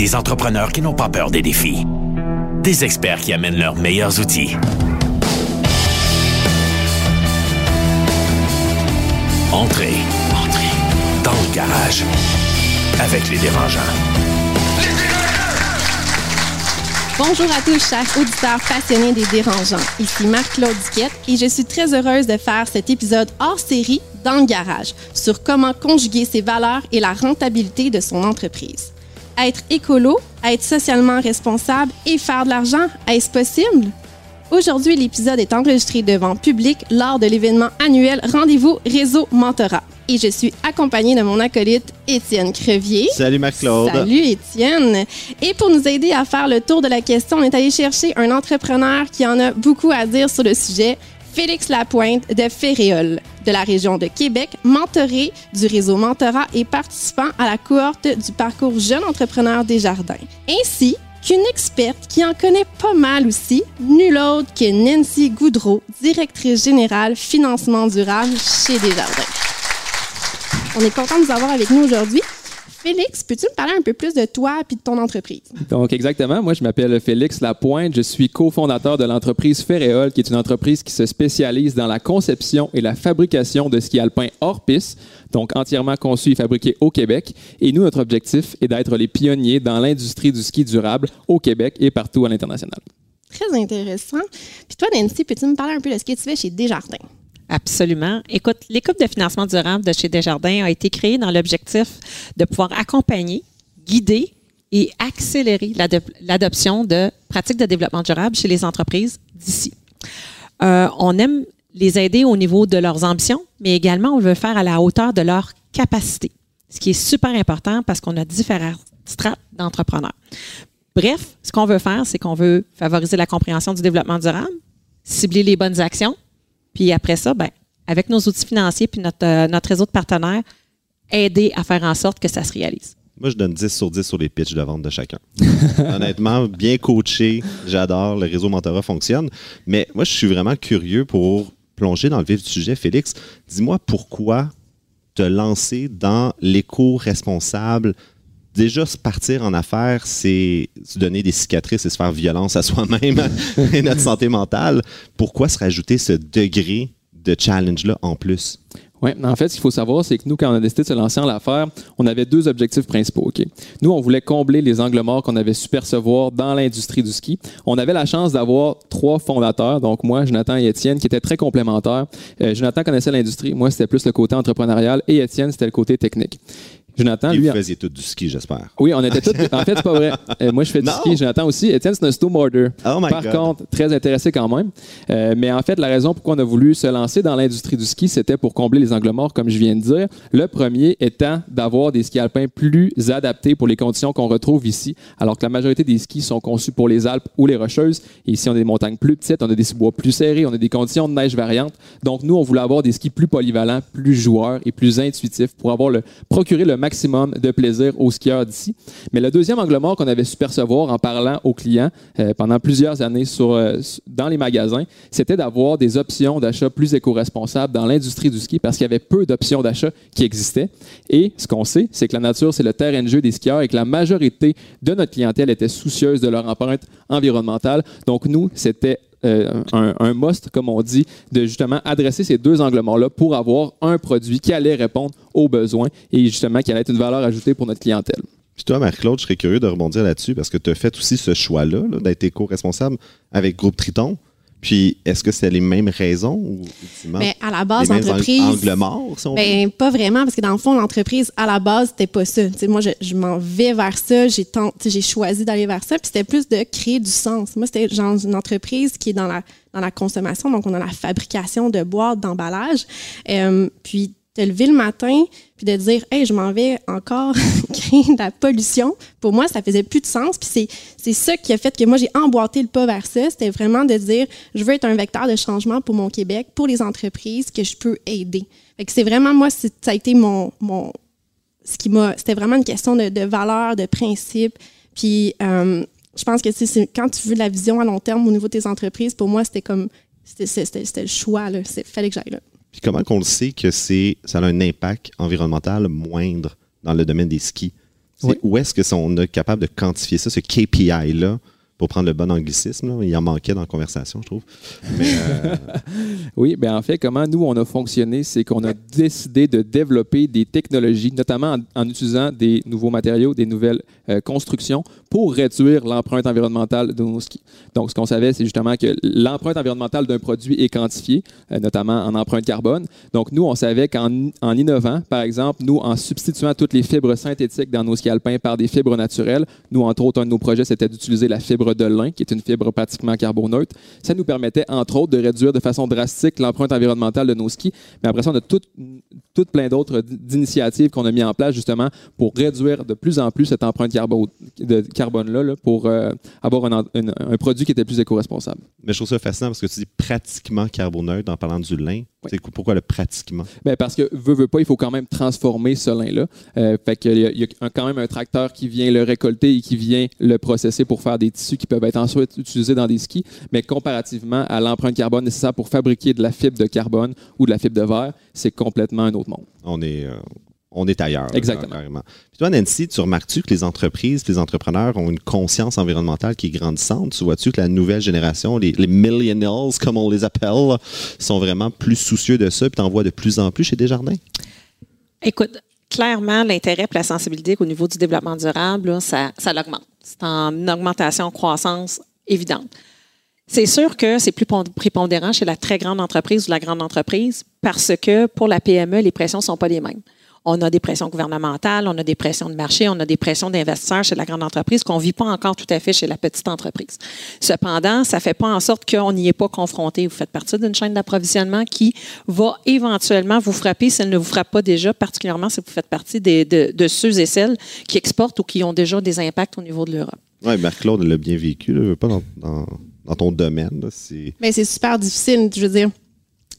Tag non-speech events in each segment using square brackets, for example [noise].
Des entrepreneurs qui n'ont pas peur des défis. Des experts qui amènent leurs meilleurs outils. Entrez. Entrez. Dans le garage. Avec les dérangeants. Bonjour à tous, chers auditeurs passionnés des dérangeants. Ici Marc-Claude Duquette et je suis très heureuse de faire cet épisode hors série dans le garage sur comment conjuguer ses valeurs et la rentabilité de son entreprise. Être écolo, être socialement responsable et faire de l'argent, est-ce possible? Aujourd'hui, l'épisode est enregistré devant public lors de l'événement annuel Rendez-vous Réseau Mentorat. Et je suis accompagnée de mon acolyte Étienne Crevier. Salut Marc-Claude. Salut Étienne. Et pour nous aider à faire le tour de la question, on est allé chercher un entrepreneur qui en a beaucoup à dire sur le sujet, Félix Lapointe de Ferréol, de la région de Québec, mentoré du réseau Mentorat et participant à la cohorte du parcours Jeune Entrepreneur des Jardins. Ainsi qu'une experte qui en connaît pas mal aussi, nulle autre que Nancy Goudreau, directrice générale financement durable chez Desjardins. On est content de vous avoir avec nous aujourd'hui. Félix, peux-tu me parler un peu plus de toi et de ton entreprise? Donc, exactement. Moi, je m'appelle Félix Lapointe. Je suis cofondateur de l'entreprise Ferréol, qui est une entreprise qui se spécialise dans la conception et la fabrication de ski alpin hors piste, donc entièrement conçu et fabriqué au Québec. Et nous, notre objectif est d'être les pionniers dans l'industrie du ski durable au Québec et partout à l'international. Très intéressant. Puis toi, Nancy, peux-tu me parler un peu de ce que tu fais chez Desjardins? Absolument. Écoute, l'équipe de financement durable de chez Desjardins a été créée dans l'objectif de pouvoir accompagner, guider et accélérer l'adoption de pratiques de développement durable chez les entreprises d'ici. Euh, on aime les aider au niveau de leurs ambitions, mais également on veut faire à la hauteur de leurs capacités, ce qui est super important parce qu'on a différents strates d'entrepreneurs. Bref, ce qu'on veut faire, c'est qu'on veut favoriser la compréhension du développement durable, cibler les bonnes actions, puis après ça, ben, avec nos outils financiers puis notre, euh, notre réseau de partenaires, aider à faire en sorte que ça se réalise. Moi, je donne 10 sur 10 sur les pitchs de vente de chacun. [laughs] Honnêtement, bien coaché, j'adore, le réseau mentorat fonctionne. Mais moi, je suis vraiment curieux pour plonger dans le vif du sujet. Félix, dis-moi pourquoi te lancer dans l'éco-responsable déjà se partir en affaires, c'est se donner des cicatrices et se faire violence à soi-même [laughs] et notre santé mentale. Pourquoi se rajouter ce degré de challenge-là en plus? Oui, en fait, ce qu'il faut savoir, c'est que nous, quand on a décidé de se lancer en l'affaire, on avait deux objectifs principaux. Ok, Nous, on voulait combler les angles morts qu'on avait su percevoir dans l'industrie du ski. On avait la chance d'avoir trois fondateurs, donc moi, Jonathan et Étienne, qui étaient très complémentaires. Euh, Jonathan connaissait l'industrie, moi, c'était plus le côté entrepreneurial, et Étienne, c'était le côté technique. Jonathan, lui. Vous faisiez tout du ski, j'espère. Oui, on était tous. [laughs] En fait, c'est pas vrai. Euh, moi, je fais du ski. Jonathan aussi. Étienne, c'est un snowboarder. Oh Par contre, très intéressé quand même. Euh, mais en fait, la raison pourquoi on a voulu se lancer dans l'industrie du ski, c'était pour combler les angles morts, comme je viens de dire. Le premier étant d'avoir des skis alpins plus adaptés pour les conditions qu'on retrouve ici, alors que la majorité des skis sont conçus pour les Alpes ou les Rocheuses. Et ici, on a des montagnes plus petites, on a des sous-bois plus serrés, on a des conditions de neige variantes. Donc, nous, on voulait avoir des skis plus polyvalents, plus joueurs et plus intuitifs pour avoir le, procurer le maximum de plaisir aux skieurs d'ici. Mais le deuxième angle mort qu'on avait su percevoir en parlant aux clients euh, pendant plusieurs années euh, dans les magasins, c'était d'avoir des options d'achat plus éco-responsables dans l'industrie du ski parce qu'il y avait peu d'options d'achat qui existaient. Et ce qu'on sait, c'est que la nature, c'est le terrain de jeu des skieurs et que la majorité de notre clientèle était soucieuse de leur empreinte environnementale. Donc, nous, c'était euh, un, un, must, comme on dit, de justement adresser ces deux angles morts-là pour avoir un produit qui allait répondre aux besoins et justement qui allait être une valeur ajoutée pour notre clientèle. Puis toi, Marie-Claude, je serais curieux de rebondir là-dessus parce que tu as fait aussi ce choix-là d'être éco-responsable avec Groupe Triton. Puis, est-ce que c'est les mêmes raisons ou Mais à la base, l'entreprise. Angle mort, si ben, pas vraiment, parce que dans le fond, l'entreprise, à la base, c'était pas ça. moi, je, m'en vais vers ça, j'ai, j'ai choisi d'aller vers ça, puis c'était plus de créer du sens. Moi, c'était genre une entreprise qui est dans la, dans la consommation, donc on a la fabrication de boîtes, d'emballage. Euh, puis, te lever le matin puis de dire hey je m'en vais encore [laughs] créer de la pollution pour moi ça faisait plus de sens. Puis c'est c'est ça qui a fait que moi j'ai emboîté le pas vers ça. C'était vraiment de dire je veux être un vecteur de changement pour mon Québec pour les entreprises que je peux aider. Fait que c'est vraiment moi ça a été mon mon ce qui m'a c'était vraiment une question de, de valeur de principe. Puis euh, je pense que c'est quand tu veux la vision à long terme au niveau de tes entreprises pour moi c'était comme c'était le choix là. Fallait que j'aille là puis comment qu'on le sait que c'est ça a un impact environnemental moindre dans le domaine des skis? Oui. Où est-ce que on est capable de quantifier ça, ce KPI-là, pour prendre le bon anglicisme? là? Il en manquait dans la conversation, je trouve. Euh, [laughs] Oui, bien en fait, comment nous, on a fonctionné, c'est qu'on a décidé de développer des technologies, notamment en, utilisant des nouveaux matériaux, des nouvelles euh, constructions pour réduire l'empreinte environnementale de nos skis. Donc, ce qu'on savait, c'est justement que l'empreinte environnementale d'un produit est quantifiée, euh, notamment en empreinte carbone. Donc, nous, on savait qu'en en innovant, par exemple, nous, en substituant toutes les fibres synthétiques dans nos skis alpins par des fibres naturelles, nous, entre autres, un de nos projets, c'était d'utiliser la fibre de lin, qui est une fibre pratiquement carboneutre. Ça nous permettait, entre autres, de réduire de façon drastique l'empreinte environnementale de nos skis. Mais après ça, on a tout, tout plein d'autres d'initiatives qu'on a mis en place, justement, pour réduire de plus en plus cette empreinte carbo- de carbone-là, là, pour euh, avoir un, un- un produit qui était plus éco-responsable. mais je trouve ça fascinant parce que tu dis pratiquement carboneutre en parlant du lin. C'est pourquoi le pratiquement? Ben, parce que, veut, veut pas, il faut quand même transformer ce lin-là. Euh, fait qu'il y a, il y a un- quand même un tracteur qui vient le récolter et qui vient le processer pour faire des tissus qui peuvent être ensuite utilisés dans des skis. Mais comparativement à l'empreinte carbone nécessaire pour fabriquer de la fibre de carbone ou de la fibre de verre, c'est complètement un autre monde. On est, euh, on est ailleurs. là, Exactement. carrément. Puis toi, Nancy, tu remarques-tu que les entreprises, les entrepreneurs ont une conscience environnementale qui est grandissante? Tu vois-tu que la nouvelle génération, les, les millennials, comme on les appelle, sont vraiment plus soucieux de ça, puis t'en vois de plus en plus chez Desjardins? Écoute, clairement, l'intérêt et la sensibilité au niveau du développement durable, là, ça, ça l'augmente. C'est en augmentation, croissance évidente. C'est sûr que c'est plus pon- prépondérant chez la très grande entreprise ou la grande entreprise parce que pour la PME, les pressions ne sont pas les mêmes. On a des pressions gouvernementales, on a des pressions de marché, on a des pressions d'investisseurs chez la grande entreprise qu'on ne vit pas encore tout à fait chez la petite entreprise. Cependant, ça ne fait pas en sorte qu'on n'y est pas confronté. Vous faites partie d'une chaîne d'approvisionnement qui va éventuellement vous frapper si elle ne vous frappe pas déjà, particulièrement si vous faites partie des- de, de ceux et celles qui exportent ou qui ont déjà des impacts au niveau de l'Europe. Oui, Marc-Claude l'a bien vécu, là, pas dans, dans- dans ton domaine. là, c'est... C'est super difficile. Je veux dire,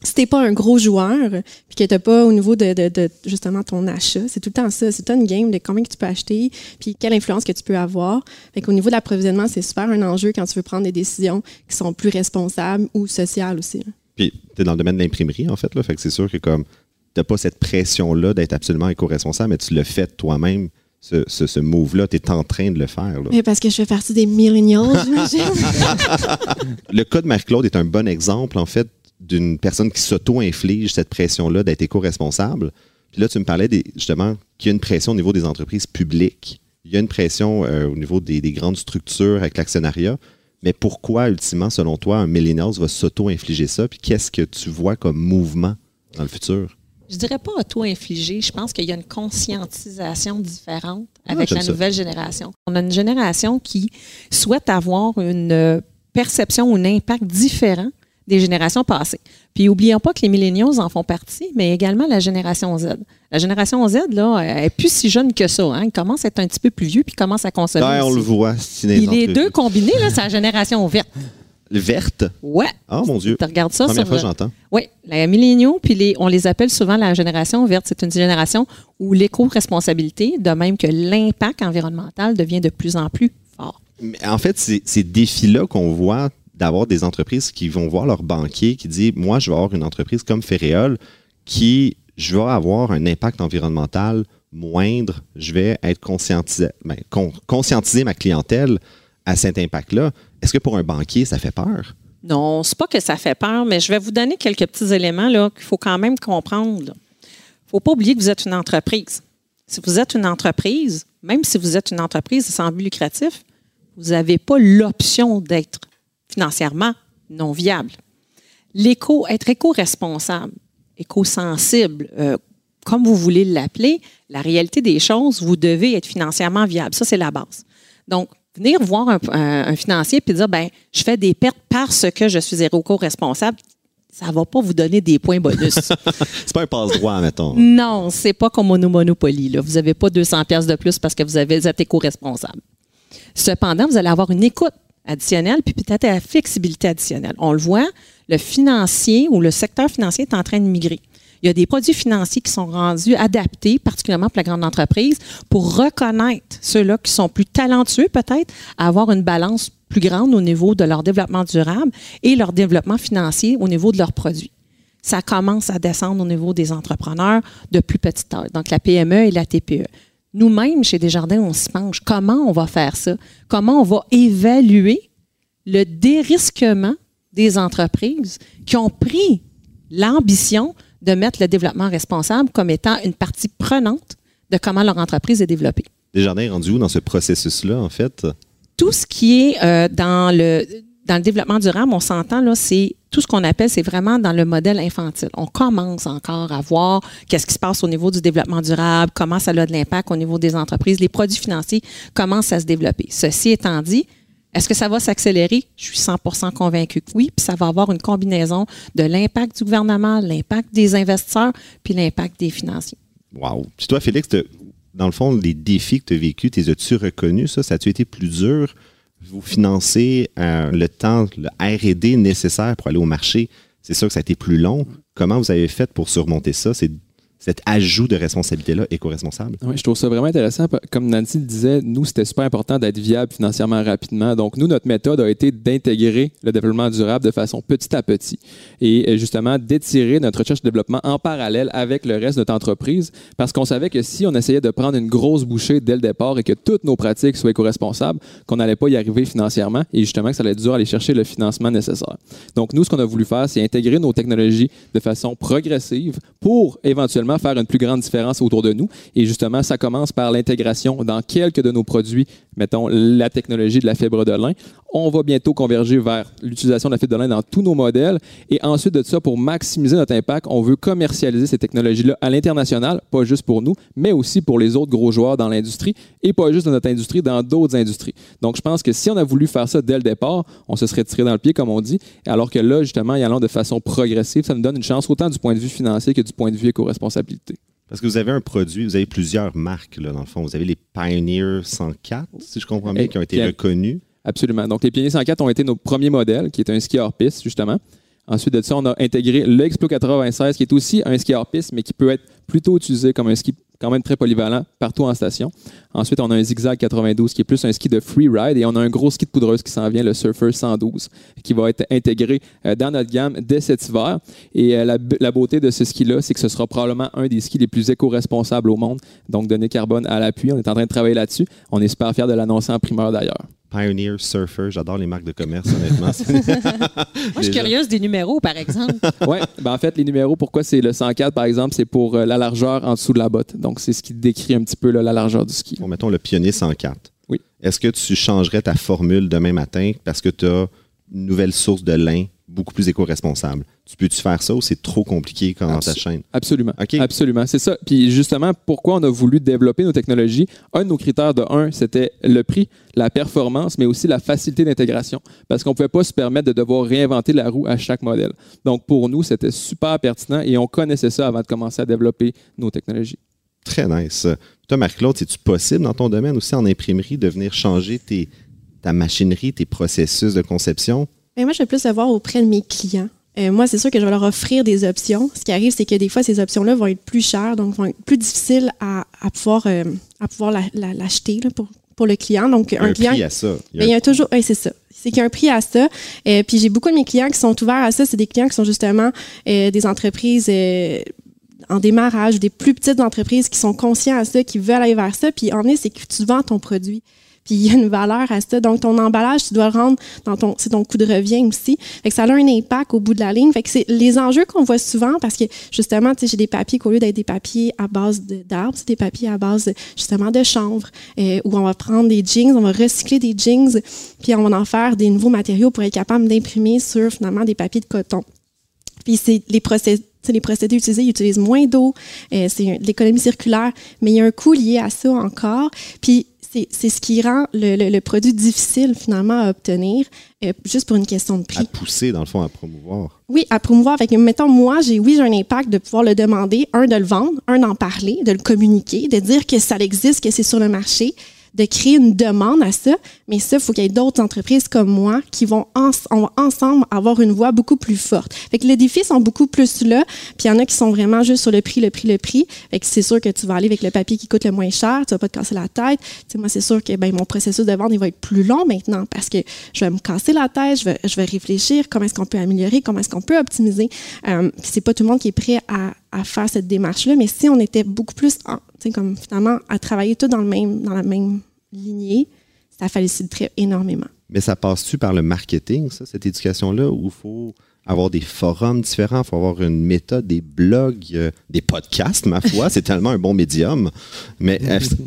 si t'es pas un gros joueur, puis que t'as pas au niveau de, de- de, justement ton achat, c'est tout le temps ça. C'est une game de combien que tu peux acheter, puis quelle influence que tu peux avoir. Fait qu'au niveau de l'approvisionnement, c'est super un enjeu quand tu veux prendre des décisions qui sont plus responsables ou sociales aussi. là. Puis tu es dans le domaine de l'imprimerie, en fait, là, fait que c'est sûr que comme t'as pas cette pression-là d'être absolument éco-responsable, mais tu le fais toi-même, ce, ce, ce move-là, tu es en train de le faire. là. Mais parce que je fais partie des millennials, j'imagine. [laughs] Le cas de Marc-Claude est un bon exemple, en fait, d'une personne qui s'auto-inflige cette pression-là d'être éco-responsable. Puis là, tu me parlais des- justement qu'il y a une pression au niveau des entreprises publiques. Il y a une pression euh, au niveau des, des grandes structures avec l'actionnariat. Mais pourquoi, ultimement, selon toi, un millennial va s'auto-infliger ça? Puis qu'est-ce que tu vois comme mouvement dans le futur? Je dirais pas auto-infligé. Je pense qu'il y a une conscientisation différente avec j'aime la ça. nouvelle génération. On a une génération qui souhaite avoir une euh, perception ou un impact différent des générations passées. Puis, oublions pas que les milléniaux en font partie, mais également la génération Z. La génération Z, là, elle est plus si jeune que ça. Hein. Il commence à être un petit peu plus vieux, puis commence à consommer. Ouais, on aussi. le voit. Puis les deux combinés, là, c'est la génération verte. Verte? Ouais. Ah, mon Dieu. Tu regardes ça Première sur, fois que j'entends. oui, les milléniaux, puis les, on les appelle souvent la génération verte. C'est une génération où l'éco-responsabilité, de même que l'impact environnemental, devient de plus en plus fort. Mais en fait, ces défis-là qu'on voit d'avoir des entreprises qui vont voir leur banquier qui dit Moi, je vais avoir une entreprise comme Ferréol qui, je vais avoir un impact environnemental moindre, je vais être conscientisé, ben, con- conscientiser ma clientèle à cet impact-là. Est-ce que pour un banquier, ça fait peur? Non, c'est pas que ça fait peur, mais je vais vous donner quelques petits éléments qu'il faut quand même comprendre. Il ne faut pas oublier que vous êtes une entreprise. Si vous êtes une entreprise, même si vous êtes une entreprise sans but lucratif, vous n'avez pas l'option d'être financièrement non viable. L'éco, être éco-responsable, éco-sensible, euh, comme vous voulez l'appeler, la réalité des choses, vous devez être financièrement viable. Ça, c'est la base. Donc, venir voir un, un- un financier et dire, ben, je fais des pertes parce que je suis éco-responsable, ça ne va pas vous donner des points bonus. [laughs] C'est pas un passe-droit, mettons. non, c'est pas comme au Monopoly. Là. Vous n'avez pas 200 pièces de plus parce que vous, avez, vous êtes éco-responsable. Cependant, vous allez avoir une écoute additionnelle puis peut-être la flexibilité additionnelle. On le voit, le financier ou le secteur financier est en train de migrer. Il y a des produits financiers qui sont rendus adaptés, particulièrement pour la grande entreprise, pour reconnaître ceux-là qui sont plus talentueux peut-être, à avoir une balance plus grande au niveau de leur développement durable et leur développement financier au niveau de leurs produits ça commence à descendre au niveau des entrepreneurs de plus petite taille, donc la PME et la TPE. Nous-mêmes, chez Desjardins, on s'y penche. Comment on va faire ça? Comment on va évaluer le dérisquement des entreprises qui ont pris l'ambition de mettre le développement responsable comme étant une partie prenante de comment leur entreprise est développée? Desjardins est rendu où dans ce processus-là, en fait? Tout ce qui est euh, dans, le, dans le développement durable, on s'entend, là, c'est tout ce qu'on appelle, c'est vraiment dans le modèle infantile. On commence encore à voir qu'est-ce qui se passe au niveau du développement durable, comment ça a de l'impact au niveau des entreprises, les produits financiers commencent à se développer. Ceci étant dit, est-ce que ça va s'accélérer? Je suis 100 convaincu que oui. Puis ça va avoir une combinaison de l'impact du gouvernement, l'impact des investisseurs, puis l'impact des financiers. Wow. Puis toi, Félix, dans le fond, les défis que tu as vécus, tes as-tu reconnus? Ça, ça a-tu été plus dur? Vous financer euh, le temps, le RD nécessaire pour aller au marché. C'est sûr que ça a été plus long. Comment vous avez fait pour surmonter ça? Cet ajout de responsabilité-là éco-responsable. Oui, je trouve ça vraiment intéressant. Comme Nancy le disait, nous, c'était super important d'être viable financièrement rapidement. Donc, nous, notre méthode a été d'intégrer le développement durable de façon petit à petit et euh, justement d'étirer notre recherche et développement en parallèle avec le reste de notre entreprise parce qu'on savait que si on essayait de prendre une grosse bouchée dès le départ et que toutes nos pratiques soient éco-responsables, qu'on n'allait pas y arriver financièrement et justement que ça allait être dur à aller chercher le financement nécessaire. Donc, nous, ce qu'on a voulu faire, c'est intégrer nos technologies de façon progressive pour éventuellement faire une plus grande différence autour de nous. Et justement, ça commence par l'intégration dans quelques de nos produits, mettons la technologie de la fibre de lin. On va bientôt converger vers l'utilisation de la fibre de lin dans tous nos modèles. Et ensuite de ça, pour maximiser notre impact, on veut commercialiser ces technologies-là à l'international, pas juste pour nous, mais aussi pour les autres gros joueurs dans l'industrie et pas juste dans notre industrie, dans d'autres industries. Donc, je pense que si on a voulu faire ça dès le départ, on se serait tiré dans le pied, comme on dit, alors que là, justement, y allant de façon progressive, ça nous donne une chance autant du point de vue financier que du point de vue éco-responsable parce que vous avez un produit, vous avez plusieurs marques, là, dans le fond. Vous avez les Pioneer 104, si je comprends bien, qui ont été reconnus. Absolument. Donc, les Pioneer 104 ont été nos premiers modèles, qui est un ski hors piste, justement. Ensuite de ça, on a intégré l'Explo 96, qui est aussi un ski hors piste, mais qui peut être plutôt utilisé comme un ski quand même très polyvalent partout en station. Ensuite, on a un Zigzag 92 qui est plus un ski de free ride et on a un gros ski de poudreuse qui s'en vient, le Surfer 112, qui va être intégré euh, dans notre gamme dès cet hiver. Et euh, la, beauté de ce ski-là, c'est que ce sera probablement un des skis les plus éco-responsables au monde. Donc, données carbone à l'appui. On est en train de travailler là-dessus. On est super fiers de l'annoncer en primeur d'ailleurs. Pioneer Surfer. J'adore les marques de commerce, honnêtement. [laughs] Moi, je suis curieuse des numéros, par exemple. [laughs] oui, ben en fait, les numéros, pourquoi c'est le 104, par exemple, c'est pour euh, la largeur en dessous de la botte. Donc, c'est ce qui décrit un petit peu la largeur du ski. Bon, mettons le Pionnier 104. Oui. Est-ce que tu changerais ta formule demain matin parce que tu as une nouvelle source de lin beaucoup plus éco-responsable. Tu peux-tu faire ça ou c'est trop compliqué dans ta chaîne? Absolument. Absolument. C'est ça. Puis justement, pourquoi on a voulu développer nos technologies? Un de nos critères de un, c'était le prix, la performance, mais aussi la facilité d'intégration. Parce qu'on ne pouvait pas se permettre de devoir réinventer la roue à chaque modèle. Donc pour nous, c'était super pertinent et on connaissait ça avant de commencer à développer nos technologies. Très nice. Toi, Marc-Claude, c'est-tu possible dans ton domaine aussi en imprimerie de venir changer tes, ta machinerie, tes processus de conception? Mais moi, je vais plus le voir auprès de mes clients. Euh, moi, c'est sûr que je vais leur offrir des options. Ce qui arrive, c'est que des fois, ces options-là vont être plus chères, donc vont être plus difficiles à, pouvoir, euh, à pouvoir l'acheter pour, pour le client. Donc, un, client, prix à ça. Il y a, ben, toujours, c'est ça. C'est qu'il y a un prix à ça. Euh, puis j'ai beaucoup de mes clients qui sont ouverts à ça. C'est des clients qui sont justement des entreprises en démarrage, des plus petites entreprises qui sont conscients à ça, qui veulent aller vers ça. Puis en est, c'est que tu vends ton produit puis il y a une valeur à ça. Donc, ton emballage, tu dois le rendre dans ton, c'est ton coût de revient aussi. Fait que ça a un impact au bout de la ligne. Fait que c'est les enjeux qu'on voit souvent parce que, justement, tu sais, j'ai des papiers qu'au lieu d'être des papiers à base d'arbres, c'est des papiers à base, justement, de chanvre, euh, où on va prendre des jeans, on va recycler des jeans, puis on va en faire des nouveaux matériaux pour être capable d'imprimer sur, finalement, des papiers de coton. Puis c'est les procédés les procédés utilisés, ils utilisent moins d'eau, euh, c'est l'économie circulaire, mais il y a un coût lié à ça encore. Puis c'est ce qui rend le, produit difficile finalement à obtenir, euh, juste pour une question de prix. À pousser, dans le fond, à promouvoir. Oui, à promouvoir. Fait mettons, moi, j'ai oui, j'ai un impact de pouvoir le demander, un, de le vendre, un, d'en parler, de le communiquer, de dire que ça existe, que c'est sur le marché, de créer une demande à ça. Mais ça, il faut qu'il y ait d'autres entreprises comme moi qui vont ensemble avoir une voix beaucoup plus forte. Fait que les défis sont beaucoup plus là. Puis il y en a qui sont vraiment juste sur le prix, le prix, le prix. Fait que c'est sûr que tu vas aller avec le papier qui coûte le moins cher. Tu vas pas te casser la tête. moi, c'est sûr que ben, mon processus de vente, il va être plus long maintenant parce que je vais me casser la tête. Je vais, je vais réfléchir comment est-ce qu'on peut améliorer, comment est-ce qu'on peut optimiser. Euh, c'est pas tout le monde qui est prêt à à faire cette démarche-là. Mais si on était beaucoup plus, en, comme finalement, à travailler tout dans, le même, dans la même lignée, ça faciliterait énormément. Mais ça passe-tu par le marketing, ça, cette éducation-là, où il faut avoir des forums différents, il faut avoir une méthode, des blogs, euh, des podcasts, ma foi, c'est [laughs] tellement un bon médium. Mais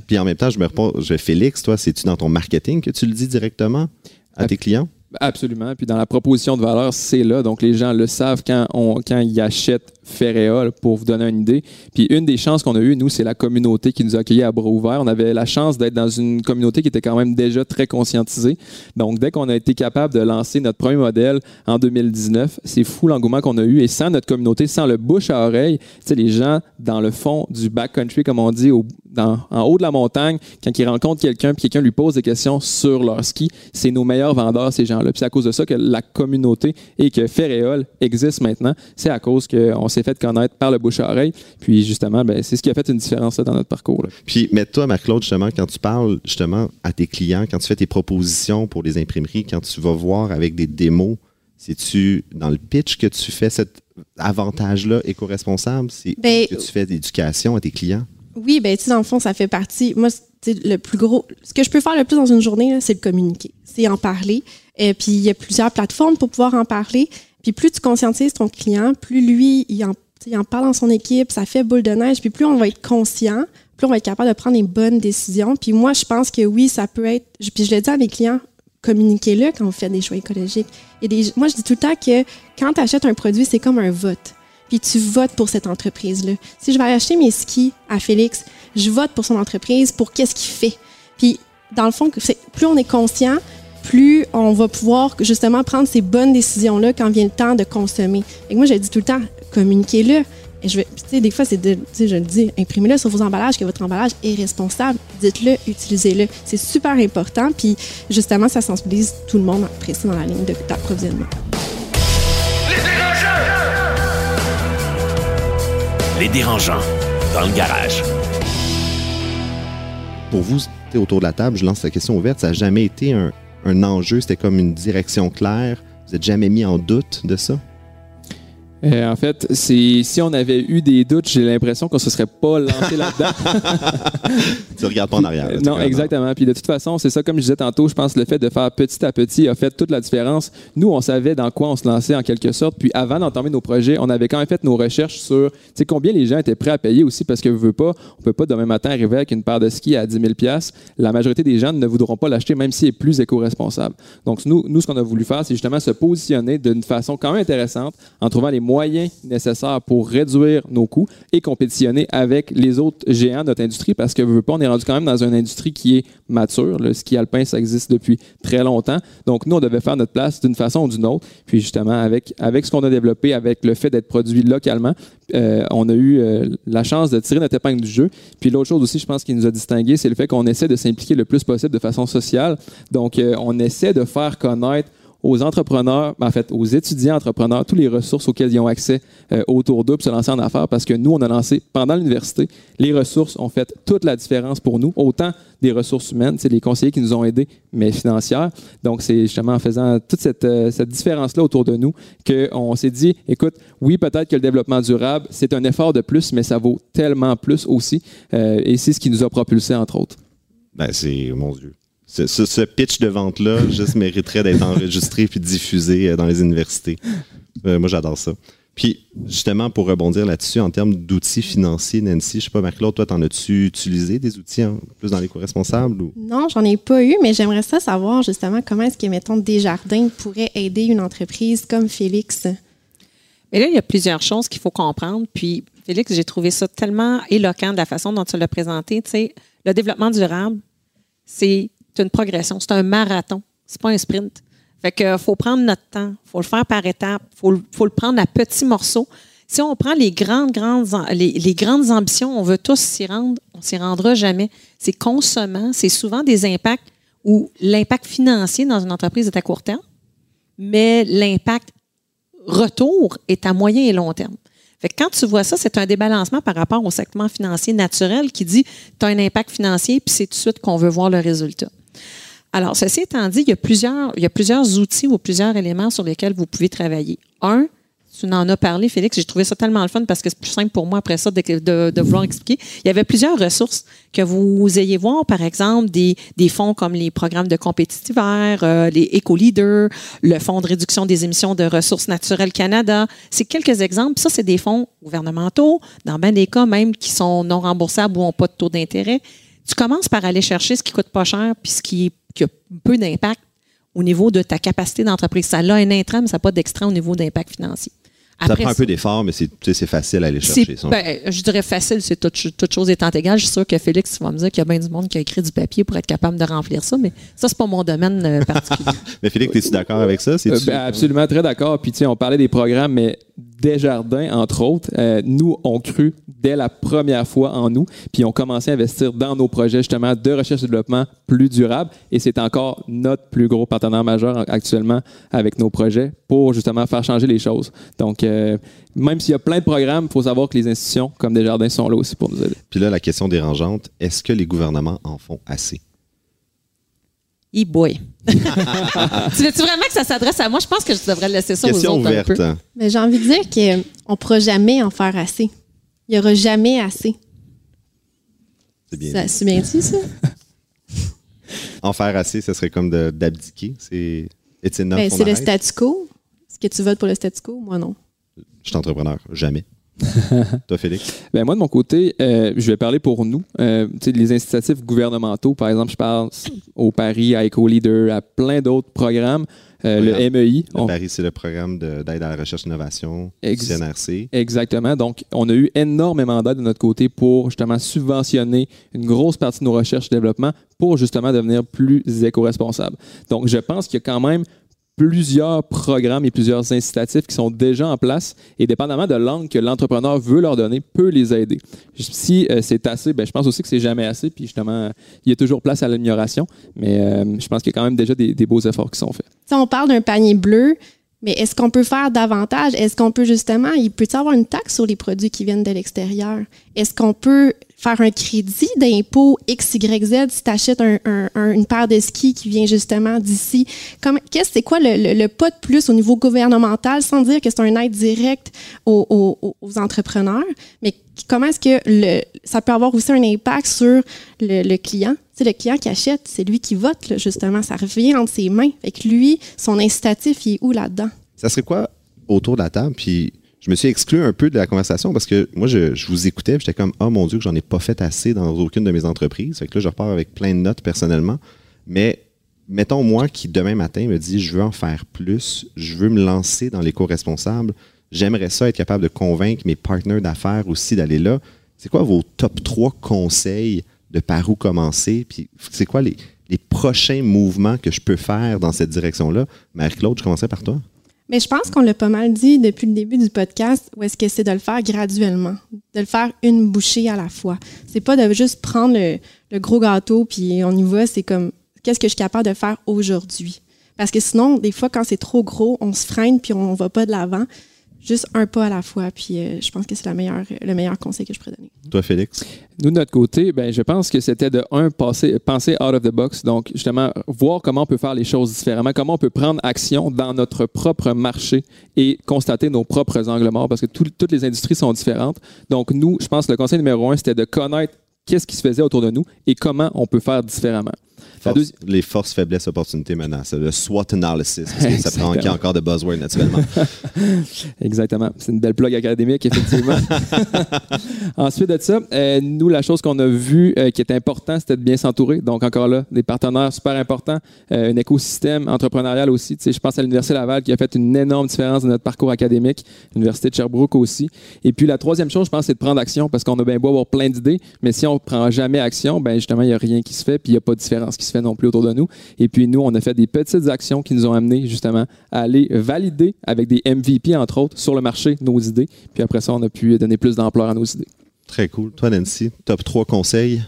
puis en même temps, je me réponds, je Félix, toi, c'est-tu dans ton marketing que tu le dis directement à tes clients? Absolument. Puis dans la proposition de valeur, c'est là. Donc les gens le savent quand, on, quand ils achètent Ferréol pour vous donner une idée. Puis une des chances qu'on a eues, nous, c'est la communauté qui nous a accueillis à bras ouverts. On avait la chance d'être dans une communauté qui était quand même déjà très conscientisée. Donc dès qu'on a été capable de lancer notre premier modèle en 2019, c'est fou l'engouement qu'on a eu. Et sans notre communauté, sans le bouche à oreille, tu sais, les gens dans le fond du backcountry, comme on dit, en haut de la montagne, quand ils rencontrent quelqu'un, puis quelqu'un lui pose des questions sur leur ski, c'est nos meilleurs vendeurs, ces gens-là. Puis c'est à cause de ça que la communauté et que Ferréol existe maintenant. C'est à cause qu'on s'est fait connaître par le bouche à oreille. Puis justement, ben, c'est ce qui a fait une différence dans notre parcours. Puis, mais toi, Marc-Claude, justement, quand tu parles justement à tes clients, quand tu fais tes propositions pour les imprimeries, quand tu vas voir avec des démos, c'est-tu dans le pitch que tu fais cet avantage-là éco-responsable? C'est ben, que tu fais d'éducation à tes clients? Oui, ben tu dans le fond, ça fait partie. Moi, le plus gros. Ce que je peux faire le plus dans une journée, c'est le communiquer, c'est en parler. Et puis il y a plusieurs plateformes pour pouvoir en parler. Puis plus tu conscientises ton client, plus lui il en, parle dans son équipe, ça fait boule de neige. Puis plus on va être conscient, plus on va être capable de prendre les bonnes décisions. Puis moi, je pense que oui, ça peut être. Puis je le dis à mes clients, communiquez-le quand vous faites des choix écologiques. Et moi, je dis tout le temps que quand tu achètes un produit, c'est comme un vote puis tu votes pour cette entreprise-là. Si je vais acheter mes skis à Félix, je vote pour son entreprise, pour qu'est-ce qu'il fait. Puis, dans le fond, plus on est conscient, plus on va pouvoir justement prendre ces bonnes décisions-là quand vient le temps de consommer. Et moi, je dis tout le temps, communiquez-le. Et je vais, des fois, c'est de, je le dis, imprimez-le sur vos emballages, que votre emballage est responsable. Dites-le, utilisez-le. C'est super important. Puis, justement, ça sensibilise tout le monde après ça dans la ligne d'approvisionnement. Les dérangeants, dans le garage. Pour vous, autour de la table, je lance la question ouverte, ça n'a jamais été un, un enjeu, c'était comme une direction claire. Vous n'êtes jamais mis en doute de ça? Euh, en fait, c'est si on avait eu des doutes, j'ai l'impression qu'on se serait pas lancé là-dedans. [laughs] tu regardes pas en arrière. non, exactement. Puis de toute façon, c'est ça, comme je disais tantôt, je pense que le fait de faire petit à petit a fait toute la différence. Nous, on savait dans quoi on se lançait en quelque sorte. Puis avant d'entamer nos projets, on avait quand même fait nos recherches sur combien les gens étaient prêts à payer aussi parce que veut pas, on peut pas demain matin arriver avec une paire de skis à 10 000 La majorité des gens ne voudront pas l'acheter même s'il est plus éco-responsable. Donc nous, nous, ce qu'on a voulu faire, c'est justement se positionner d'une façon quand même intéressante en trouvant les moyens nécessaires pour réduire nos coûts et compétitionner avec les autres géants de notre industrie parce que veut pas, on est rendu quand même dans une industrie qui est mature. Le ski alpin, ça existe depuis très longtemps. Donc, nous, on devait faire notre place d'une façon ou d'une autre. Puis, justement, avec, avec ce qu'on a développé, avec le fait d'être produit localement, euh, on a eu euh, la chance de tirer notre épingle du jeu. Puis, l'autre chose aussi, je pense, qui nous a distingué, c'est le fait qu'on essaie de s'impliquer le plus possible de façon sociale. Donc, euh, on essaie de faire connaître aux entrepreneurs, ben, en fait, aux étudiants entrepreneurs, toutes les ressources auxquelles ils ont accès euh, autour d'eux pour se lancer en affaires parce que nous, on a lancé pendant l'université, les ressources ont fait toute la différence pour nous, autant des ressources humaines, c'est les conseillers qui nous ont aidés, mais financières. Donc, c'est justement en faisant toute cette, euh, cette différence-là autour de nous qu'on s'est dit, écoute, oui, peut-être que le développement durable, c'est un effort de plus, mais ça vaut tellement plus aussi. Euh, et c'est ce qui nous a propulsé, entre autres. Ben, c'est, mon Dieu, ce, pitch de vente-là [laughs] juste mériterait d'être enregistré puis diffusé euh, dans les universités. Euh, moi, j'adore ça. Puis, justement, pour rebondir là-dessus, en termes d'outils financiers, Nancy, je sais pas, Marc-Claude, toi, t'en as-tu utilisé des outils plus dans l'éco-responsable? Ou? Non, j'en ai pas eu, mais j'aimerais ça savoir justement comment est-ce que, mettons, Desjardins pourrait aider une entreprise comme Félix? Mais là, il y a plusieurs choses qu'il faut comprendre. Puis, Félix, j'ai trouvé ça tellement éloquent de la façon dont tu l'as présenté. Tu sais, le développement durable, c'est c'est une progression, c'est un marathon, c'est pas un sprint. Fait que faut prendre notre temps, faut le faire par étapes, faut, faut le prendre à petits morceaux. Si on prend les grandes, grandes, les, grandes ambitions, on veut tous s'y rendre, on s'y rendra jamais. C'est consommant, c'est souvent des impacts où l'impact financier dans une entreprise est à court terme, mais l'impact retour est à moyen et long terme. Fait que quand tu vois ça, c'est un débalancement par rapport au segment financier naturel qui dit tu as un impact financier, puis c'est tout de suite qu'on veut voir le résultat. Alors, ceci étant dit, il y, a plusieurs, il y a plusieurs outils ou plusieurs éléments sur lesquels vous pouvez travailler. Un, tu en as parlé, Félix. J'ai trouvé ça tellement le fun parce que c'est plus simple pour moi après ça de, de, vouloir expliquer. Il y avait plusieurs ressources que vous ayez voir, par exemple, des, des fonds comme les programmes de compétitivers, euh, les éco-leaders, le fonds de réduction des émissions de ressources naturelles Canada. C'est quelques exemples. Ça, c'est des fonds gouvernementaux, dans bien des cas même qui sont non remboursables ou n'ont pas de taux d'intérêt. Tu commences par aller chercher ce qui coûte pas cher puis ce qui, qui a peu d'impact au niveau de ta capacité d'entreprise. Ça a un intrant, mais ça n'a pas d'extra au niveau d'impact financier. ça prend un peu d'effort, mais c'est facile à aller chercher. Ça. Ben, je dirais facile, c'est toute, toute, chose étant égale. Je suis sûr que Félix va me dire qu'il y a bien du monde qui a écrit du papier pour être capable de remplir ça, mais ça, c'est pas mon domaine euh, particulier. [laughs] mais Félix, es-tu d'accord avec ça? Euh, ben, absolument, très d'accord. Puis, tu sais, on parlait des programmes, mais Desjardins, entre autres, euh, nous, ont cru dès la première fois en nous, puis ont commencé à investir dans nos projets justement de recherche et développement plus durable. Et c'est encore notre plus gros partenaire majeur actuellement avec nos projets pour justement faire changer les choses. Donc, euh, même s'il y a plein de programmes, il faut savoir que les institutions comme Desjardins sont là aussi pour nous aider. Puis là, la question dérangeante, est-ce que les gouvernements en font assez? E boy. [laughs] tu veux-tu vraiment que ça s'adresse à moi? Je pense que je devrais laisser ça Question aux autres ouverte. un peu. Mais j'ai envie de dire qu'on ne pourra jamais en faire assez. Il n'y aura jamais assez. C'est bien. Ça, c'est bien dit, ça? [laughs] en faire assez, ce serait comme d'abdiquer. C'est Ben, le statu quo. Est-ce que tu votes pour le statu quo? Moi, non? Je suis entrepreneur. Jamais. [laughs] Toi, Félix? Ben moi, de mon côté, euh, je vais parler pour nous. Euh, les incitatifs gouvernementaux, par exemple, je pense au Paris, à EcoLeader, à plein d'autres programmes. Euh, le MEI. Le on- Paris, c'est le programme de- d'aide à la recherche et innovation du CNRC. Exactement. Donc, on a eu énormément d'aide de notre côté pour justement subventionner une grosse partie de nos recherches et développement pour justement devenir plus éco-responsables. Donc, je pense qu'il y a quand même plusieurs programmes et plusieurs incitatifs qui sont déjà en place et dépendamment de l'angle que l'entrepreneur veut leur donner, peut les aider. Si euh, c'est assez, ben, je pense aussi que c'est jamais assez, puis justement, il y a toujours place à l'amélioration, mais euh, je pense qu'il y a quand même déjà des, des beaux efforts qui sont faits. Sais, on parle d'un panier bleu, mais est-ce qu'on peut faire davantage? Est-ce qu'on peut justement, il peut y avoir une taxe sur les produits qui viennent de l'extérieur? Est-ce qu'on peut faire un crédit d'impôt XYZ si tu achètes un- un- un- une paire de skis qui vient justement d'ici? Qu'est-ce c'est quoi le, pas de plus au niveau gouvernemental, sans dire que c'est un aide direct aux, entrepreneurs, mais comment est-ce que ça peut avoir aussi un impact sur le client? Tu sais, le client qui achète, c'est lui qui vote, justement. Ça revient entre ses mains. Fait que lui, son incitatif, il est où là-dedans? Ça serait quoi autour de la table? Puis je me suis exclu un peu de la conversation parce que moi, je, vous écoutais, j'étais comme, oh mon Dieu, que j'en ai pas fait assez dans aucune de mes entreprises. Fait que là, je repars avec plein de notes personnellement. Mais mettons, moi qui demain matin me dit, je veux en faire plus, je veux me lancer dans l'éco-responsable, j'aimerais ça être capable de convaincre mes partenaires d'affaires aussi d'aller là. C'est quoi vos top 3 conseils de par où commencer? Puis c'est quoi les, prochains mouvements que je peux faire dans cette direction-là? Marie-Claude, je commencerai par toi. Mais je pense qu'on l'a pas mal dit depuis le début du podcast, où est-ce que c'est de le faire graduellement, de le faire une bouchée à la fois. C'est pas de juste prendre le, gros gâteau puis on y va, c'est comme qu'est-ce que je suis capable de faire aujourd'hui? Parce que sinon, des fois, quand c'est trop gros, on se freine puis on va pas de l'avant. Juste un pas à la fois. Puis euh, je pense que c'est la meilleure, le meilleur conseil que je pourrais donner. Toi, Félix? Nous, de notre côté, ben, je pense que c'était de un, passer, penser out of the box. Donc, justement, voir comment on peut faire les choses différemment, comment on peut prendre action dans notre propre marché et constater nos propres angles morts parce que tout- toutes les industries sont différentes. Donc, nous, je pense que le conseil numéro un, c'était de connaître qu'est-ce qui se faisait autour de nous et comment on peut faire différemment. Deuxi- les forces, faiblesses, opportunités, menaces. Le SWOT analysis. Parce que ça prend encore de buzzwords, naturellement. [laughs] Exactement. C'est une belle plug académique, effectivement. [laughs] Ensuite de ça, euh, nous, la chose qu'on a vue euh, qui est important, c'était de bien s'entourer. Donc, encore là, des partenaires super importants, euh, un écosystème entrepreneurial aussi. Tu sais, je pense à l'Université Laval qui a fait une énorme différence dans notre parcours académique, l'Université de Sherbrooke aussi. Et puis, la troisième chose, je pense, c'est de prendre action parce qu'on a bien beau avoir plein d'idées, mais si on ne prend jamais action, ben justement, il n'y a rien qui se fait, puis il n'y a pas de différence qui se fait non plus autour de nous. Et puis, nous, on a fait des petites actions qui nous ont amenés justement à aller valider avec des MVP, entre autres, sur le marché nos idées. Puis après ça, on a pu donner plus d'ampleur à nos idées. Très cool. Toi, Nancy, top 3 conseils?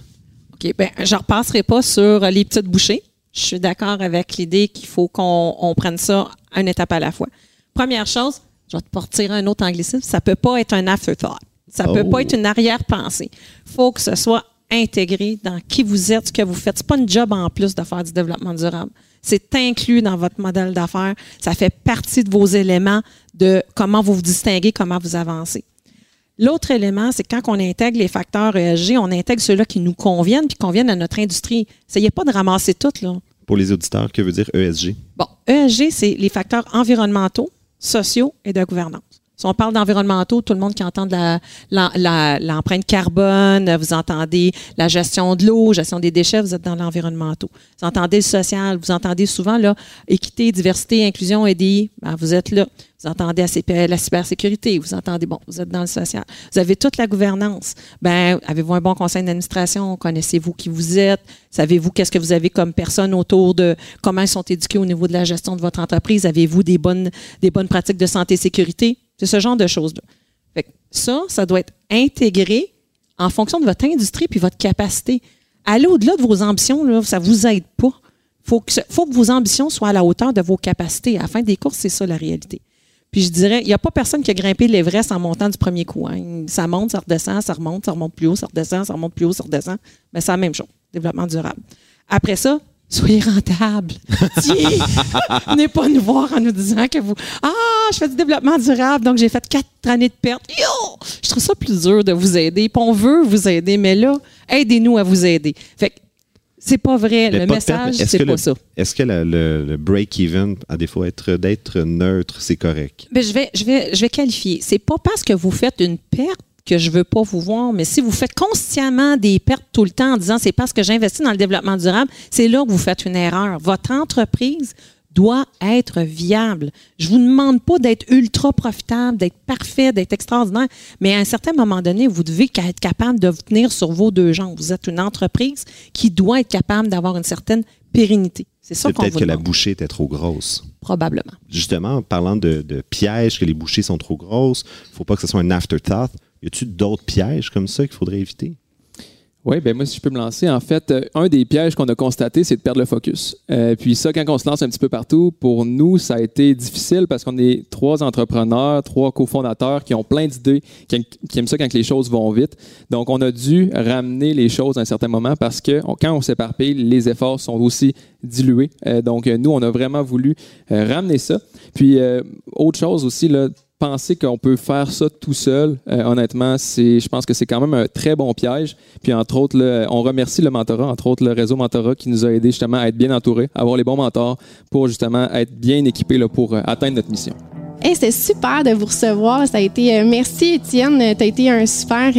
OK, ben, je ne repasserai pas sur les petites bouchées. Je suis d'accord avec l'idée qu'il faut qu'on on prenne ça une étape à la fois. Première chose, je vais te partir un autre anglicisme, ça peut pas être un afterthought. Ça Oh. peut pas être une arrière-pensée. faut que ce soit intégré dans qui vous êtes, ce que vous faites. C'est pas une job en plus de faire du développement durable. C'est inclus dans votre modèle d'affaires. Ça fait partie de vos éléments de comment vous vous distinguez, comment vous avancez. L'autre élément, c'est quand on intègre les facteurs ESG, on intègre ceux-là qui nous conviennent puis conviennent à notre industrie. Essayez pas de ramasser tout, là. Pour les auditeurs, que veut dire ESG? Bon, ESG, c'est les facteurs environnementaux, sociaux et de gouvernance. Si on parle d'environnementaux, tout le monde qui entend de la- la- l'empreinte carbone, vous entendez la gestion de l'eau, gestion des déchets, vous êtes dans l'environnementaux. Vous entendez le social, vous entendez souvent là, équité, diversité, inclusion, EDI, ben, vous êtes là. Vous entendez la, CP la cybersécurité, vous entendez, bon, vous êtes dans le social. Vous avez toute la gouvernance. Ben, avez-vous un bon conseil d'administration? Connaissez-vous qui vous êtes? Savez-vous qu'est-ce que vous avez comme personne autour de comment ils sont éduqués au niveau de la gestion de votre entreprise? Avez-vous des bonnes, des bonnes pratiques de santé et sécurité? C'est ce genre de choses-là. Fait que ça, ça doit être intégré en fonction de votre industrie puis votre capacité. Aller au-delà de vos ambitions, là, ça vous aide pas. Faut que, faut que vos ambitions soient à la hauteur de vos capacités. À la fin des courses, c'est ça la réalité. Puis je dirais, il n'y a pas personne qui a grimpé l'Everest en montant du premier coup. hein. Ça monte, ça redescend, ça remonte, ça remonte plus haut, ça redescend, ça remonte plus haut, ça redescend. Mais c'est la même chose. Développement durable. Après ça, soyez rentable. [laughs] Venez pas nous voir en nous disant que vous. Ah, je fais du développement durable, donc j'ai fait quatre années de perte. Yo! Je trouve ça plus dur de vous aider. Puis on veut vous aider, mais là, aidez-nous à vous aider. Fait que c'est pas vrai. Mais le pas mais message, c'est pas le- ça. Est-ce que la- le, le break-even, à défaut être- d'être neutre, c'est correct? Ben, je, vais, je, vais, je vais qualifier. C'est pas parce que vous faites une perte que je veux pas vous voir, mais si vous faites consciemment des pertes tout le temps en disant c'est parce que j'investis dans le développement durable, c'est là que vous faites une erreur. Votre entreprise doit être viable. Je vous demande pas d'être ultra profitable, d'être parfait, d'être extraordinaire, mais à un certain moment donné, vous devez être capable de vous tenir sur vos deux jambes. Vous êtes une entreprise qui doit être capable d'avoir une certaine pérennité. C'est ça qu'on peut-être que la bouchée était trop grosse. probablement. Justement, en parlant de, de pièges, que les bouchées sont trop grosses, il ne faut pas que ce soit un afterthought. Y a-t-il d'autres pièges comme ça qu'il faudrait éviter? Oui, ben moi, si je peux me lancer, en fait, euh, un des pièges qu'on a constaté, c'est de perdre le focus. Euh, puis ça, quand on se lance un petit peu partout, pour nous, ça a été difficile parce qu'on est trois entrepreneurs, trois cofondateurs qui ont plein d'idées, qui, aiment- ça quand les choses vont vite. Donc, on a dû ramener les choses à un certain moment parce que quand on s'éparpille, les efforts sont aussi dilués. Euh, donc, nous, on a vraiment voulu ramener ça. Puis, autre chose aussi, là, penser qu'on peut faire ça tout seul, euh, honnêtement, c'est, je pense que c'est quand même un très bon piège. Puis entre autres, on remercie le mentorat, entre autres le réseau mentorat qui nous a aidé justement à être bien entouré, à avoir les bons mentors pour justement être bien équipés pour euh, atteindre notre mission. Hey, C'était super de vous recevoir. Ça a été. euh, merci, Étienne. Tu as été un super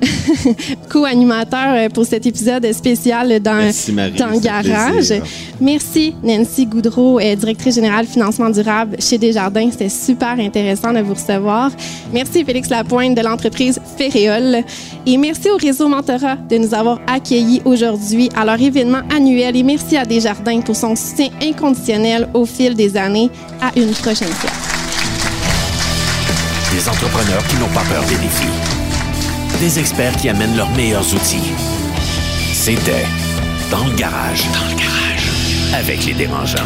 [laughs] co-animateur euh, pour cet épisode spécial dans, Merci, Marie, dans Garage. Merci, Nancy Goudreau, euh, directrice générale financement durable chez Desjardins. C'était super intéressant de vous recevoir. Merci, Félix Lapointe de l'entreprise Ferréol. Et merci au réseau Mentorat de nous avoir accueillis aujourd'hui à leur événement annuel. Et merci à Desjardins pour son soutien inconditionnel au fil des années. À une prochaine fois. Des entrepreneurs qui n'ont pas peur des défis. Des experts qui amènent leurs meilleurs outils. C'était Dans le garage. Dans le garage. Avec les dérangeants.